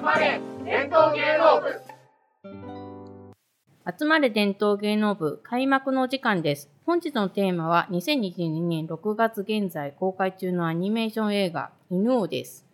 集まれ伝統芸能部集まれ伝統芸能部開幕のお時間です。本日のテーマは2022年6月現在公開中のアニメーション映画犬王です。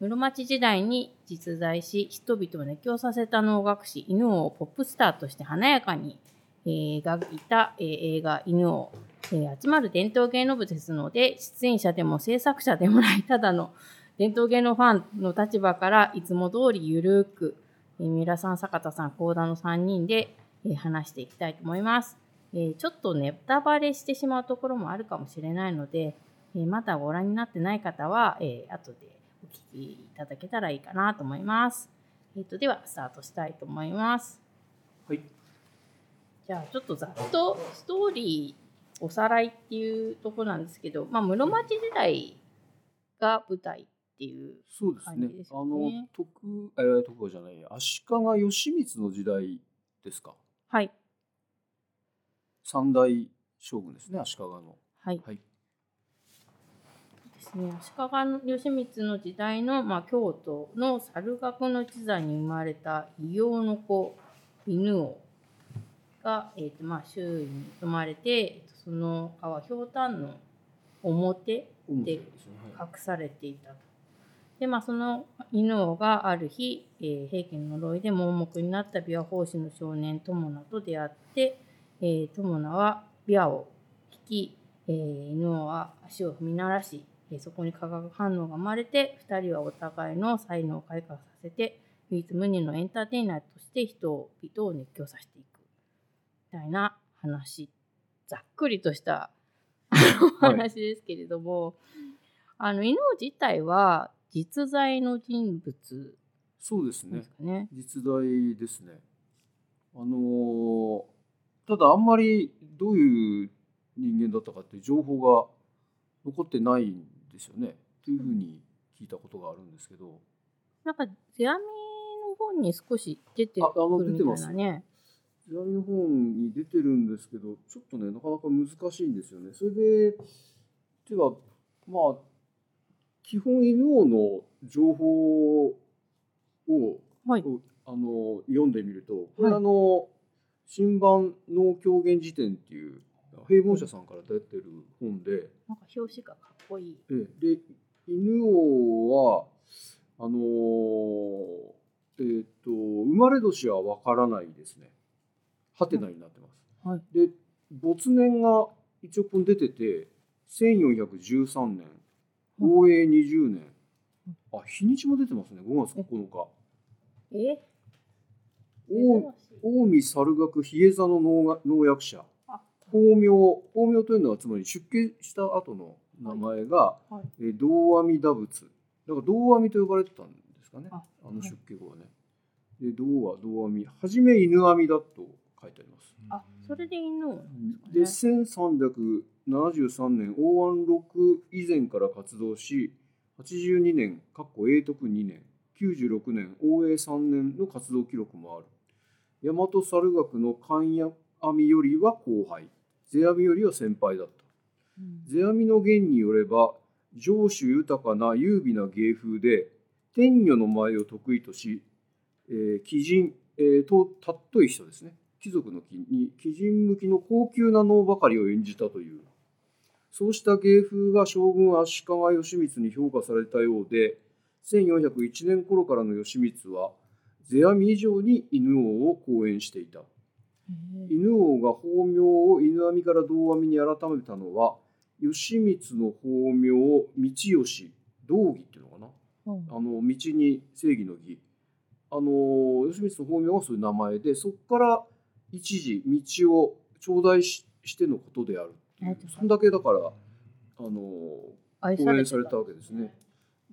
室町時代に実在し人々を熱狂させた能楽師犬王をポップスターとして華やかに描いた、映画犬王、えー集まる伝統芸能部ですので出演者でも制作者でもないただの伝統芸能ファンの立場からいつも通りゆるーく、えー、三浦さん、坂田さん、幸田の3人で、えー話していきたいと思います。えーちょっとネタバレしてしまうところもあるかもしれないので、えーまだご覧になってない方は、えー後でお聞きいただけたらいいかなと思います。えー、とでは、スタートしたいと思います。はい。じゃあ、ちょっとざっとストーリーおさらいっていうところなんですけど、まあ、室町時代が舞台っていうそうですね感じです。あの徳えー徳川じゃないや足利義満の時代ですか？はい。三代将軍ですね足利の。はい。はい。ですね、足利義満の時代の、まあ、京都の猿楽の一座に生まれた異様の子犬王が、えーとまあ、周囲に泊まれて、その川ひょうたんの表主で。隠されていたと。で、まあ、その犬王がある日、えー平家の呪いで盲目になった琵琶法師の少年友名と出会って、えー友名は琵琶を引き、えー犬王は足を踏み鳴らし、えーそこに化学反応が生まれて、2人はお互いの才能を開花させて、唯一無二のエンターテイナーとして人々を熱狂させていく。みたいな話。ざっくりとしたあのはい 話ですけれども、あの犬王自体は実在の人物そうですね。実在ですね。あのーただあんまりどういう人間だったかっていう情報が残ってないんですよね。というふうに聞いたことがあるんですけど。なんか世阿弥の本に少し出てくるみたいなね。手紙の本に出てるんですけど、ちょっとね、なかなか難しいんですよね。それで、では、まあ、基本犬王の情報を、はい。あの読んでみると、これ、はいあの新版農狂言辞典っていう平凡社さんから出てる本で、なんか表紙がかっこいい。ええで犬王はあのえーっと生まれ年はわからないですね。はてなになってます。はい。で没年が一応ここに出てて1413年応永20年、あ日にちも出てますね。5月9日。え？近江猿楽比叡座の能が能役者。あ法名法名というのはつまり出家した後の名前が、はい。えー道阿弥陀仏。だから道阿弥と呼ばれてたんですかね。ああの出家後はね、で道は道阿弥はじめ犬阿弥だと書いてあります。あ、それで犬王なんですでかね。1373年応安禄以前から活動し82年かっこ永徳2年96年応永3年の活動記録もある。大和猿楽の神谷阿弥よりは後輩。世阿弥よりは先輩だった。うん。世阿弥の言によれば情緒豊かな優美な芸風で天女の舞を得意とし、えー貴人、えーと尊い人ですね。貴族の貴に貴人向きの高級な能ばかりを演じたというそうした芸風が将軍足利義満に評価されたようで1401年頃からの義満は世阿弥以上に犬王を講演していた。へ犬王が法名を犬阿弥から道阿弥に改めたのは義満の法名を道義道義っていうのかな？ーうん。あの道に正義の義。あの義満の法名はそういう名前でそこから一時道を頂戴ししてのことであるそんだけだからあの愛講演されたわけですね。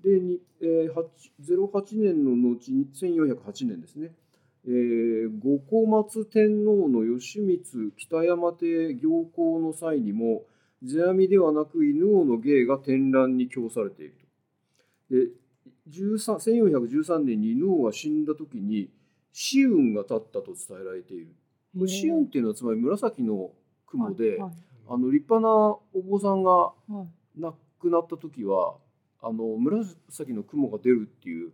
で、にえー、8 08年の後に1408年ですね、えー、五湖松天皇の義満北山邸行幸の際にも世阿弥ではなく犬王の芸が天覧に供されていると。で13 1413年に犬王が死んだ時に紫雲が立ったと伝えられている。紫雲っていうのはつまり紫の雲で、はいあの立派なお坊さんがはい。亡くなった時はあの紫の雲が出るっていう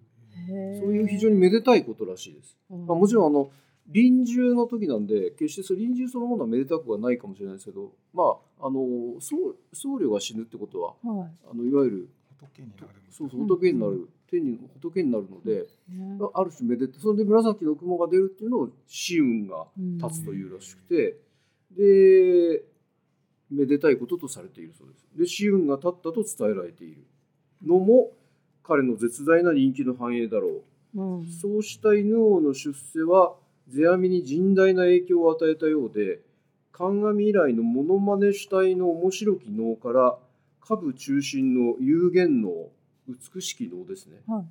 そういう非常にめでたいことらしいです。うん。まあ、もちろんあの臨終の時なんで決してそれ臨終そのものはめでたくはないかもしれないですけど、まあ、あの僧僧侶が死ぬってことははい。あのいわゆる仏になるそうそう仏になる、天に仏になるので、ねある種めでたそれで紫の雲が出るっていうのを紫雲が立つというらしくて、でめでたいこととされているそうです。で紫雲が立ったと伝えられているのも彼の絶大な人気の繁栄だろう。うんそうした犬王の出世は世阿弥に甚大な影響を与えたようで観阿弥以来のモノマネ主体の面白き能から下部中心の有限能美しき能ですね。はい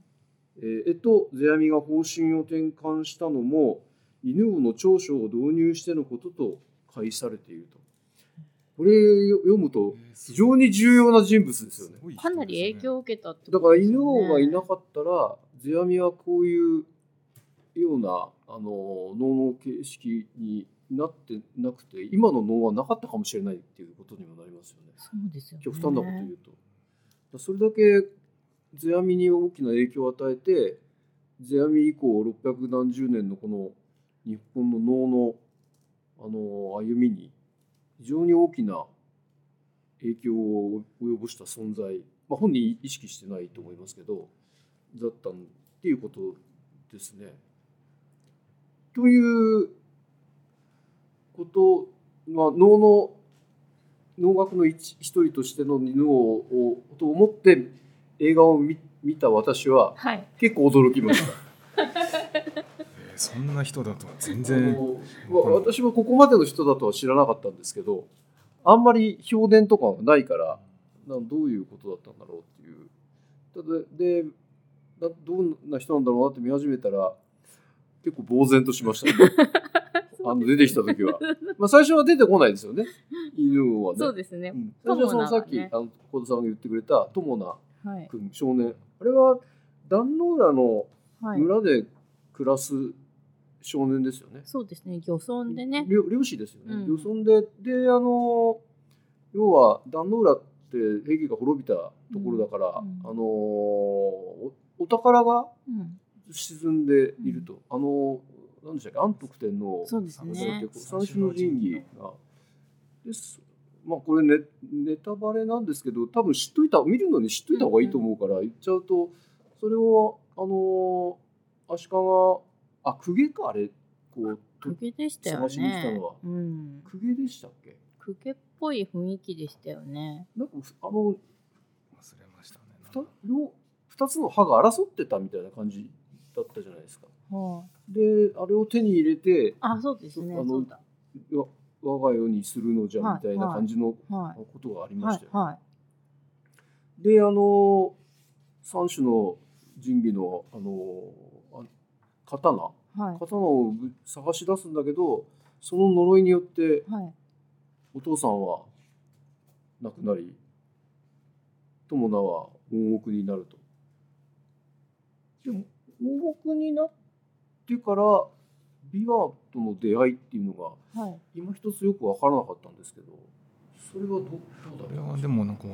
えーえと世阿弥が方針を転換したのも犬王の長所を導入してのことと解されていると。これよ読むと非常に重要な人物ですよね。かなり影響を受けたってだからことですよね犬王がいなかったら世阿弥はこういうようなあの能の形式になってなくて今の能はなかったかもしれないっていうことにもなりますよねそうですよね極端なこと言うと。だからそれだけ世阿弥に大きな影響を与えて世阿弥以降600何十年のこの日本の能のあの歩みに非常に大きな影響を及ぼした存在、まあ、本人意識してないと思いますけどだったっていうことですね。ということ、まあ、能の能楽の一一人としての犬王をと思って映画を見見た私ははい結構驚きました。えーそんな人だとは全あ然のまあ私はここまでの人だとは知らなかったんですけどあんまり評伝とかがないからなどういうことだったんだろうっていう。ただでなどんな人なんだろうなって見始めたら結構呆然としました、ね、あの出てきた時は、まあ、最初は出てこないですよね。犬はね。そうですね。う。ん。最初はそのさっき、あの小田さんが言ってくれた友名はい。君少年。あれは壇ノ浦のはい。村で暮らす少年ですよね。そうですね。漁村でね。漁漁師ですよね。うん漁村でであの要は壇ノ浦って平家が滅びたところだから、うんあのおお宝がうん。沈んでいると、あの何でしたっけ？安徳天皇そうですねけ。三種の神器がですまあこれネネタバレなんですけど多分知っといた見るのに知っといた方がいいと思うから言っちゃうとそれをあの足利あ公家かあれこうと公家でしたよ探しに来たねのは。うん。公家でしたっけ？公家っぽい雰囲気でしたよね。なんかあの忘れましたねふた両二つの歯が争ってたみたいな感じだったじゃないですか。はい。であれを手に入れてあ、そうですね。あの我が世にするのじゃはいみたいな感じのはい。ことがありましたよ。はい。はい。であの三種の神器のあのあ刀はい。刀をぶ探し出すんだけどその呪いによってはい。お父さんは亡くなり友名は盲目になると。でも盲目になってから琵琶との出会いっていうのがはい。今一つよく分からなかったんですけどそれはどどうだこれったんでもなんか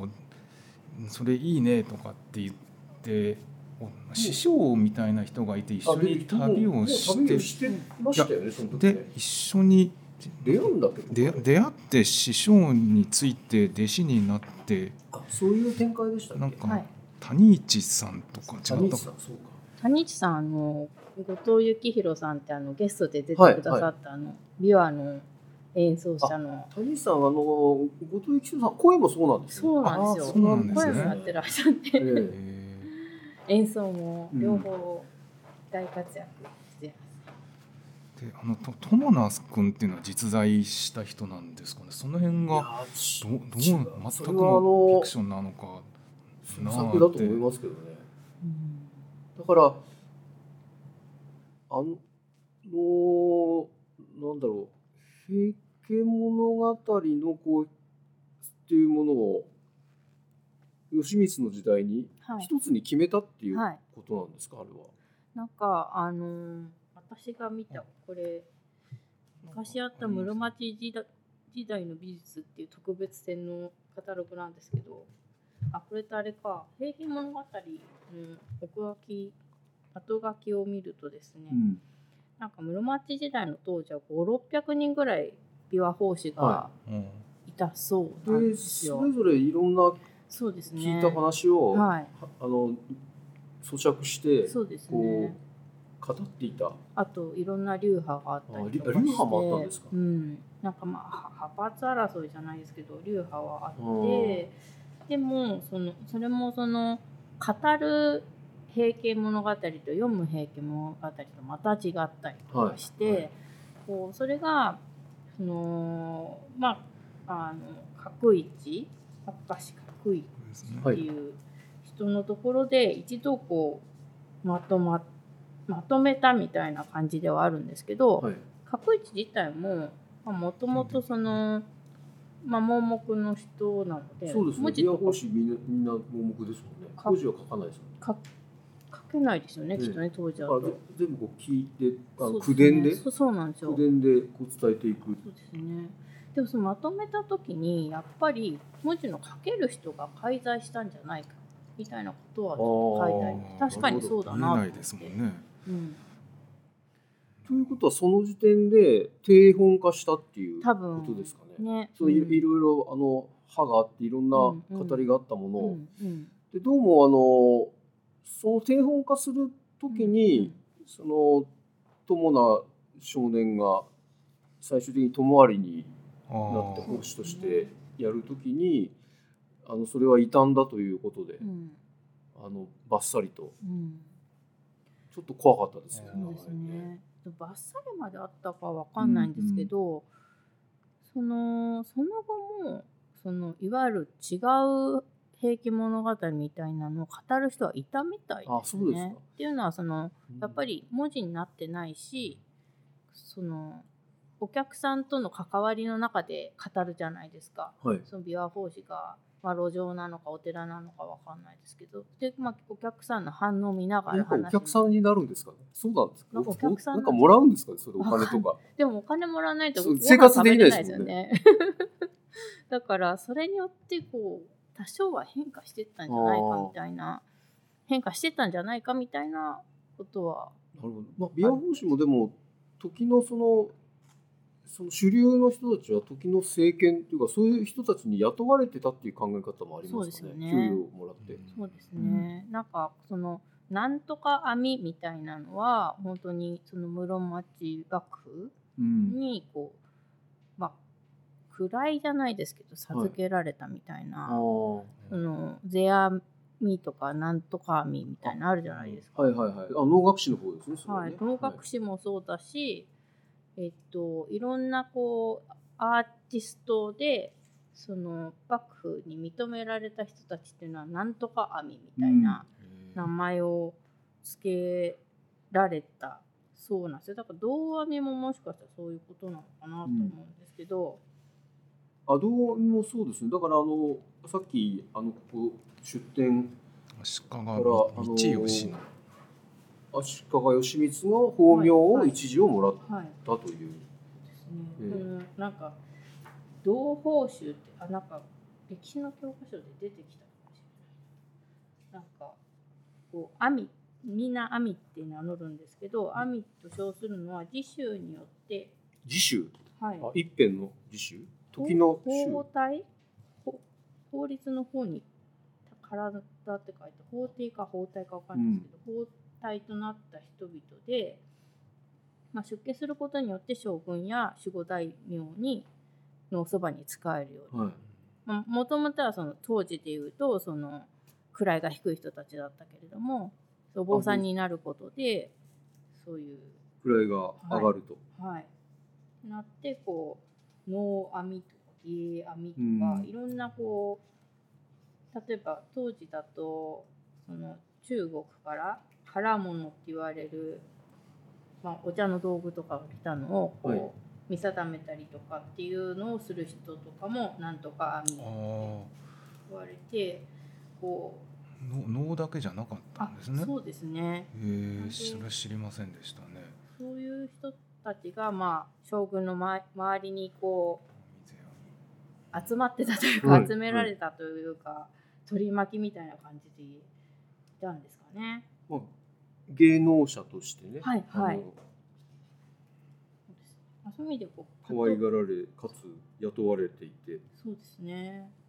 それいいねとかって言ってお師匠みたいな人がいて一緒に旅をしもう旅てをしてましたよねその時で一緒に出会うんだけど出会って師匠について弟子になってあそういう展開でしたっけなんかはい。谷一さんとか違谷ったか口さんそうか谷内さん、あの、後藤幸宏さんって、あの、ゲストで出てくださった、あの、琵琶の演奏者の。谷さんあの後藤幸宏さん声もそうなんですよそうなんですよ。そうなんですね声もやってらっしゃって、ええへ演奏も両方大活躍してます。であのと友名君っていうのは実在した人なんですかね？その辺がどうどう違全くのフィクションなのか創作だと思いますけどね。うんだからあのなんだろう平家物語のこうっていうものを義満の時代にはい。一つに決めたっていうはい。ことなんですか、あれは？なんか、あのー私が見た、これ、昔あった室町時代時代の美術っていう特別展のカタログなんですけど、あ、これってあれか、平家物語の奥脇後書きを見るとですね、うんなんか室町時代の当時は5600人ぐらい琵琶法師がいたそうなんでですよ。それぞれいろんなそうですね。聞いた話を、はい、あの咀嚼してそうですこね。う語っていた。あといろんな流派があったりとか流派もあったんですか？うん、なんかまあは派閥争いじゃないですけど流派はあって。でもそのそれもその語る平家物語と読む平家物語とまた違ったりとかして、はい。はい。こうそれがそのまああの角一明石角一はいっていう人のところで一度こうまとままとめたみたいな感じではあるんですけど、はい。角市自体ももともとその、まあ、盲目の人なのでそうですね。文字とかみんなみんな盲目ですもんね。か文字は書かないですもんね。か書けないですよね、ねきっとね当時だあと。ぜ全部こう聞いてあのそう口伝でそうそうなんですよ口。伝でこう伝えていく。そうですね。でもそのまとめた時にやっぱり文字の書ける人が介在したんじゃないかみたいなことはちょっと書いてあります確かにそうだなと思ってね。うん、ということはその時点で定本化したっていう多こ分とですかね。ね。そういろいろあの歯があっていろんなうんうん。語りがあったものを、うんうん。でどうもあのその定本化する時に、その友な少年が最終的に友割にあなってー奉仕としてやる時にあのそれは異端だということで、うんあのバッサリとうんちょっと怖かったですね。そうですね。バッサリまであったかわかんないんですけど、そのその後もそのいわゆる違う平家物語みたいなのを語る人はいたみたいあですそうです。っていうのはそのうんやっぱり文字になってないし、そのお客さんとの関わりの中で語るじゃないですか。はいその琵琶法師が、まあ、路上なのかお寺なのかわかんないですけどで、まあ、お客さんの反応を見ながら話お客さんになるんですかね？そうなんですか？なんかお客さんなんかもらうんですかね？それお金とか。でもお金もらわないと生活できないですよね。だからそれによってこう多少は変化してったんじゃないかみたいな変化してたんじゃないかみたいなことはなるほど。まあ琵琶法師もでも時のそのその主流の人たちは時の政権というかそういう人たちに雇われてたっていう考え方もありますかね？ね給与をもらって。そうですね、なんかそのなんとか網みたいなのは本当にその室町幕府うん。にこうまあ位じゃないですけど授けられたみたいな、ああ。その世阿弥とかなんとか網みたいなのあるじゃないですか。はいはいはい。あ能楽師の方ですね。はいね、能楽師もそうだし、えっといろんなこうアーティストでその幕府に認められた人たちっていうのはなんとか網みたいな名前を付けられたそうなんですよ。だから胴網ももしかしたらそういうことなのかなと思うんですけど、あどうもそうですね。だからあのさっきあのここ出店からあの道義の足利義満が法名を一時をもらっはいたという。ですね、え。えこのなんか同胞集ってあなんか歴史の教科書で出てきたかもしれない。なんかこう網みんな網って名乗るんですけど網と称するのは自衆によって自主。はい。あ一辺の自主。時の衆。法体？法法律の方に体って書いて法廷か法体かわかんないですけど、法体となった人々で、まあ、出家することによって将軍や守護大名にのおそばに仕えるようにはい。もともとはその当時でいうとその位が低い人たちだったけれどもお坊さんになることでそういう位が上がると。はいなってこう能編みとか芸編みとか、うんいろんなこう例えば当時だとその中国から唐物って言われる、まあ、お茶の道具とかが来たのをこう、はい見定めたりとかっていうのをする人とかもなんとか編みってあ言われてこう能だけじゃなかったあんですね。そうですねへえそれ知りませんでしたね。そういう人たちがまあ将軍のま周りにこう集まってたというか、はい集められたというか、取り巻きみたいな感じでいたんですかね。まあ、芸能者としてね、はいはい。あそういう意味でこう可愛がられかつ雇われていて。そうですね